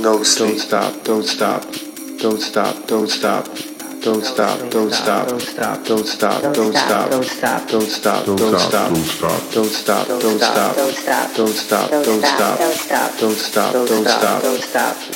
stop, no don't stop, don't stop, don't stop, don't stop. Don't stop, don't stop, don't stop, don't stop, don't stop, don't stop, don't stop, don't stop, don't stop, don't stop, don't stop, don't stop, don't stop, don't stop, don't stop, don't stop, don't stop.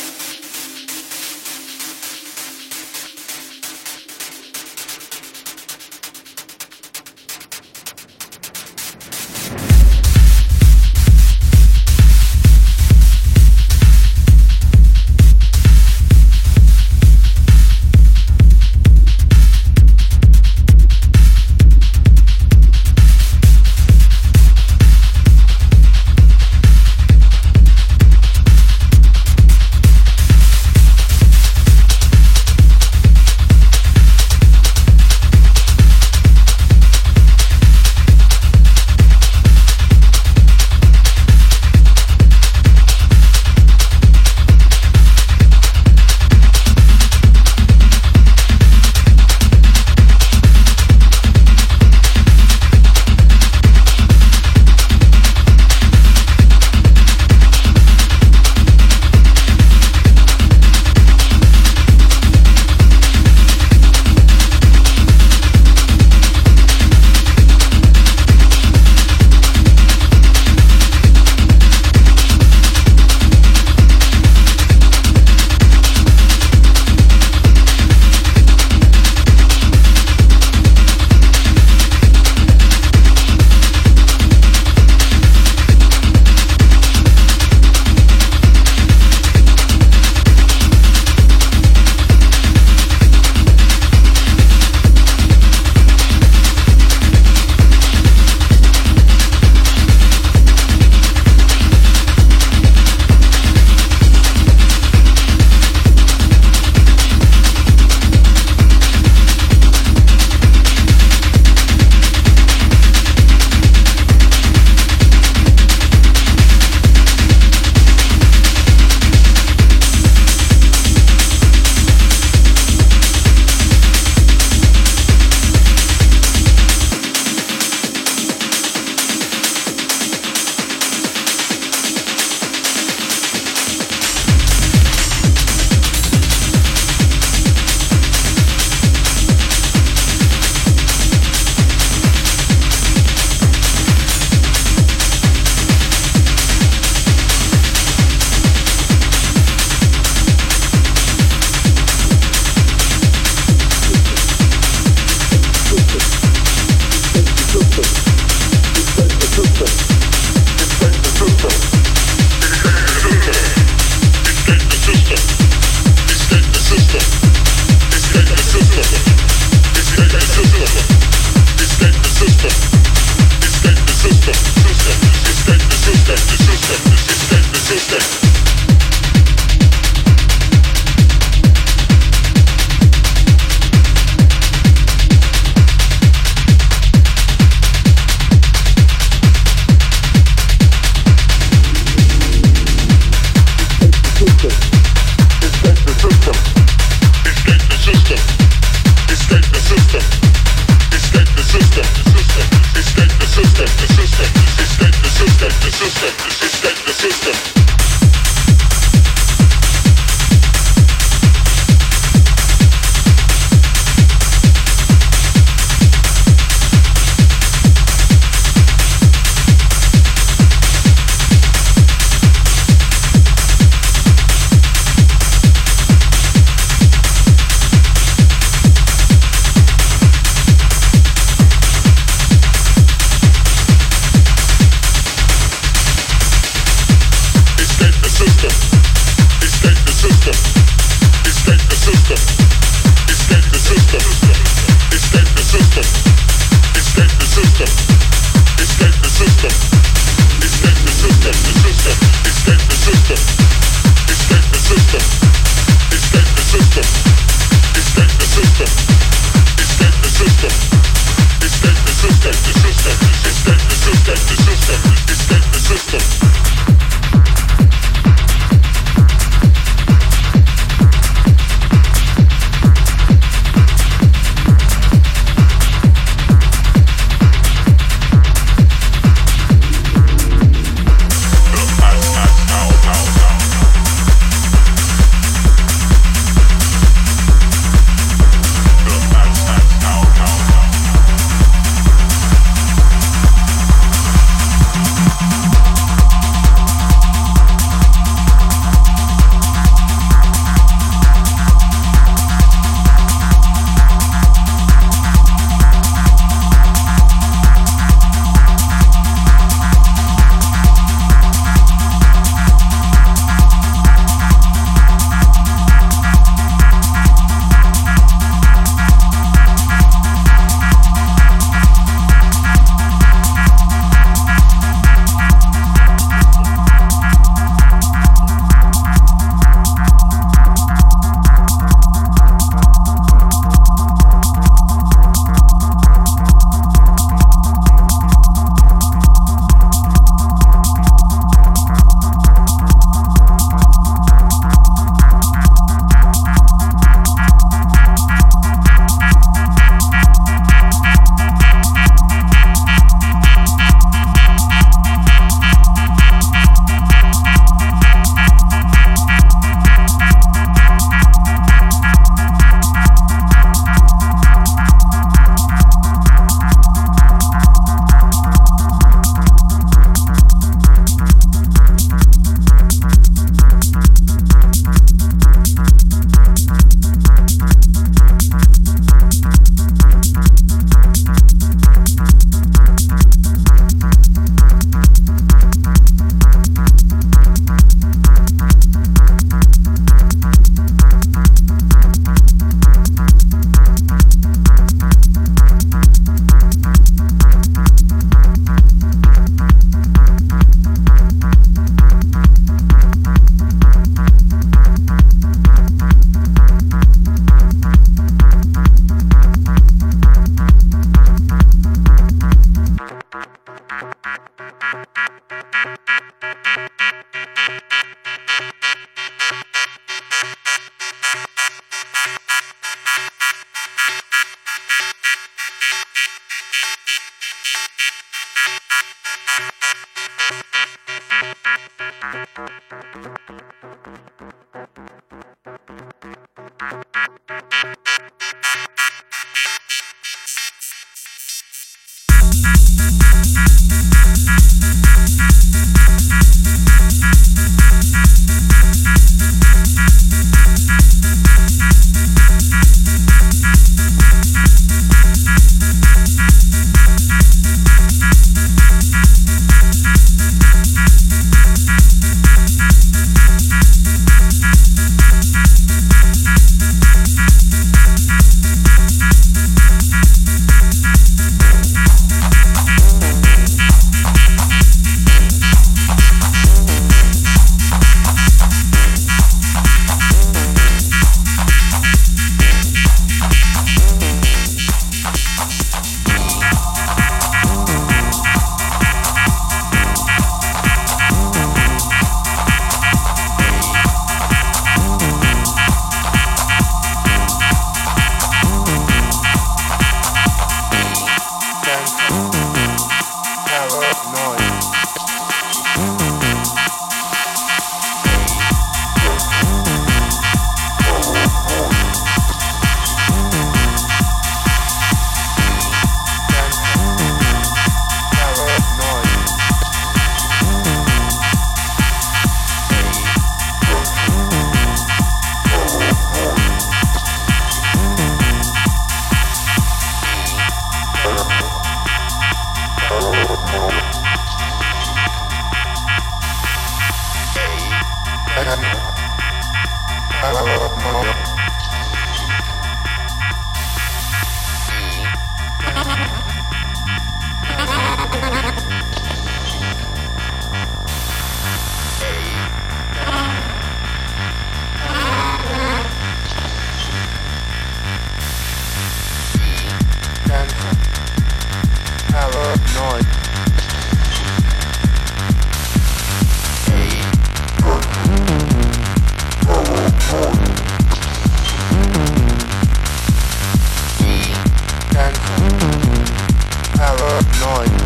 Hello.